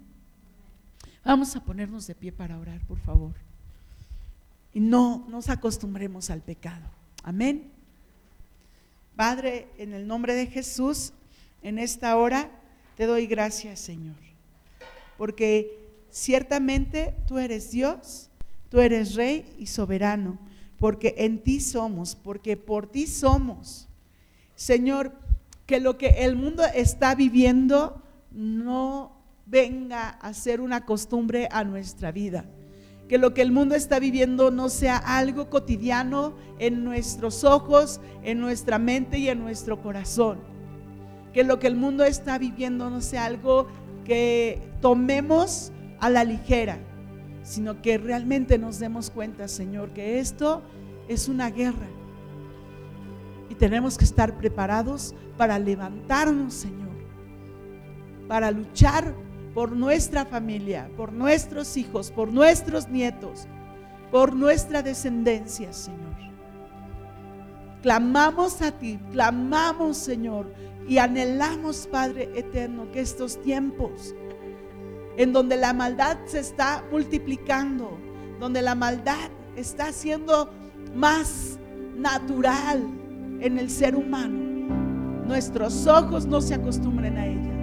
Vamos a ponernos de pie para orar, por favor. Y no nos acostumbremos al pecado. Amén. Padre, en el nombre de Jesús, en esta hora te doy gracias, Señor. Porque ciertamente tú eres Dios, tú eres Rey y soberano, porque en ti somos, porque por ti somos. Señor, que lo que el mundo está viviendo no venga a ser una costumbre a nuestra vida. Que lo que el mundo está viviendo no sea algo cotidiano en nuestros ojos, en nuestra mente y en nuestro corazón. Que lo que el mundo está viviendo no sea algo que tomemos a la ligera, sino que realmente nos demos cuenta, Señor, que esto es una guerra. Y tenemos que estar preparados para levantarnos, Señor, para luchar por nuestra familia, por nuestros hijos, por nuestros nietos, por nuestra descendencia, Señor. Clamamos a ti, clamamos, Señor, y anhelamos, Padre eterno, que estos tiempos en donde la maldad se está multiplicando, donde la maldad está siendo más natural en el ser humano, nuestros ojos no se acostumbren a ella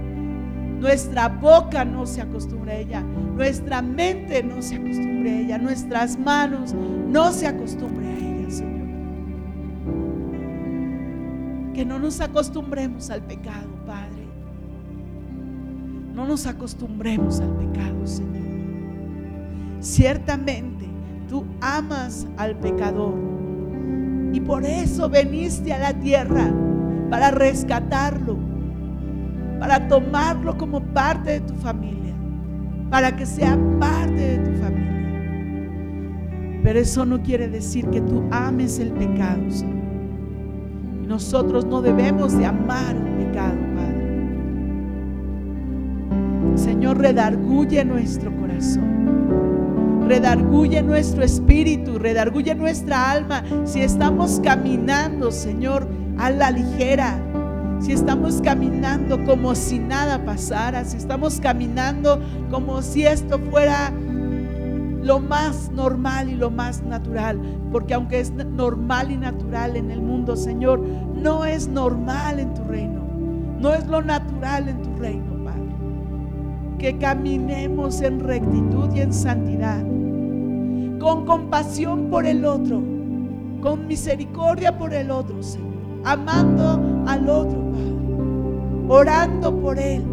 nuestra boca no se acostumbre a ella, nuestra mente no se acostumbre a ella, nuestras manos no se acostumbre a ella, Señor. Que no nos acostumbremos al pecado, Padre. No nos acostumbremos al pecado, Señor. Ciertamente tú amas al pecador y por eso veniste a la tierra para rescatarlo, para tomarlo como parte de tu familia, para que sea parte de tu familia. Pero eso no quiere decir que tú ames el pecado, Señor. Nosotros no debemos de amar el pecado, Padre. Señor, redarguye nuestro corazón. Redarguye nuestro espíritu, redarguye nuestra alma. Si estamos caminando, Señor, a la ligera, si estamos caminando como si nada pasara, si estamos caminando como si esto fuera lo más normal y lo más natural. Porque aunque es normal y natural en el mundo, Señor, no es normal en tu reino. No es lo natural en tu reino, Padre. Que caminemos en rectitud y en santidad. Con compasión por el otro. Con misericordia por el otro, Señor. Amando al otro, Padre. Orando por él,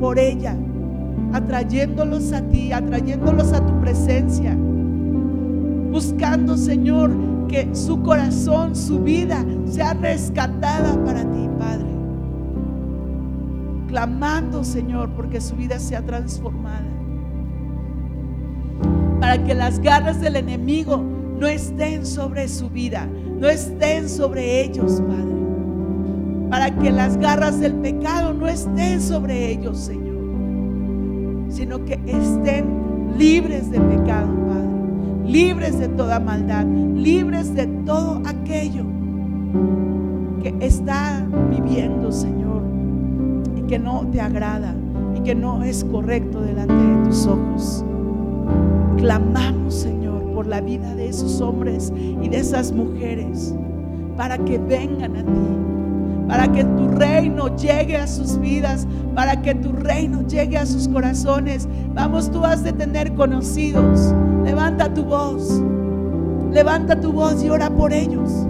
por ella atrayéndolos a ti, atrayéndolos a tu presencia. Buscando, Señor, que su corazón, su vida sea rescatada para ti, Padre. Clamando, Señor, porque su vida sea transformada. Para que las garras del enemigo no estén sobre su vida, no estén sobre ellos, Padre. Para que las garras del pecado no estén sobre ellos, Señor sino que estén libres de pecado, Padre, libres de toda maldad, libres de todo aquello que está viviendo, Señor, y que no te agrada y que no es correcto delante de tus ojos. Clamamos, Señor, por la vida de esos hombres y de esas mujeres para que vengan a ti para que tu reino llegue a sus vidas, para que tu reino llegue a sus corazones. Vamos, tú has de tener conocidos. Levanta tu voz, levanta tu voz y ora por ellos.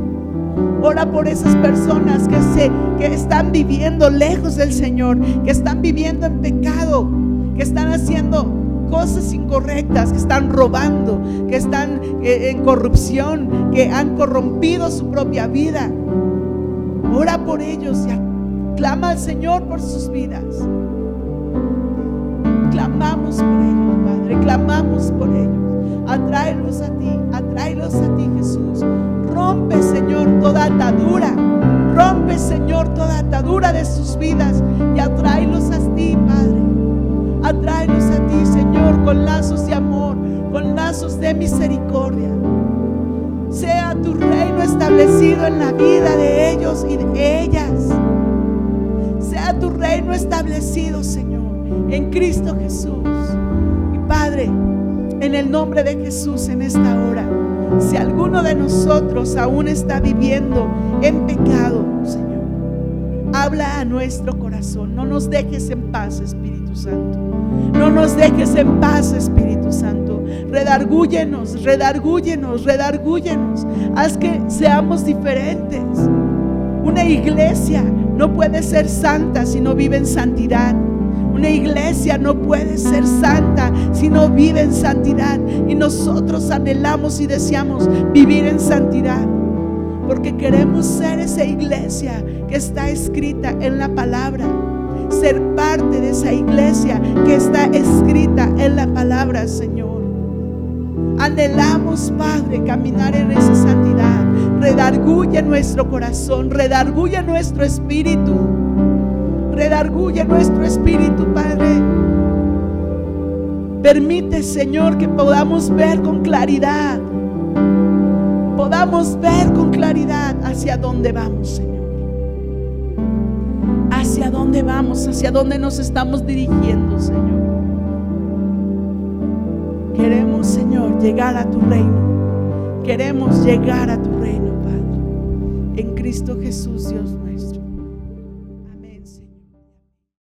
Ora por esas personas que, se, que están viviendo lejos del Señor, que están viviendo en pecado, que están haciendo cosas incorrectas, que están robando, que están eh, en corrupción, que han corrompido su propia vida. Ora por ellos y clama al Señor por sus vidas. Clamamos por ellos, Padre, clamamos por ellos. Atráelos a ti, atráelos a ti, Jesús. Rompe, Señor, toda atadura. Rompe, Señor, toda atadura de sus vidas y atráelos a ti, Padre. Atráelos a ti, Señor, con lazos en la vida de ellos y de ellas. Sea tu reino establecido, Señor, en Cristo Jesús. Y Padre, en el nombre de Jesús en esta hora, si alguno de nosotros aún está viviendo en pecado, Señor, habla a nuestro corazón. No nos dejes en paz, Espíritu Santo. No nos dejes en paz, Espíritu Santo. Redargúyenos, redargúyenos, redargúyenos. Haz que seamos diferentes. Una iglesia no puede ser santa si no vive en santidad. Una iglesia no puede ser santa si no vive en santidad. Y nosotros anhelamos y deseamos vivir en santidad. Porque queremos ser esa iglesia que está escrita en la palabra. Ser parte de esa iglesia que está escrita en la palabra, Señor. Anhelamos, Padre, caminar en esa santidad. Redarguye nuestro corazón, redarguye nuestro espíritu. Redarguye nuestro espíritu, Padre. Permite, Señor, que podamos ver con claridad. Podamos ver con claridad hacia dónde vamos, Señor. Hacia dónde vamos, hacia dónde nos estamos dirigiendo, Señor. Queremos, Señor, llegar a tu reino. Queremos llegar a tu reino, Padre. En Cristo Jesús, Dios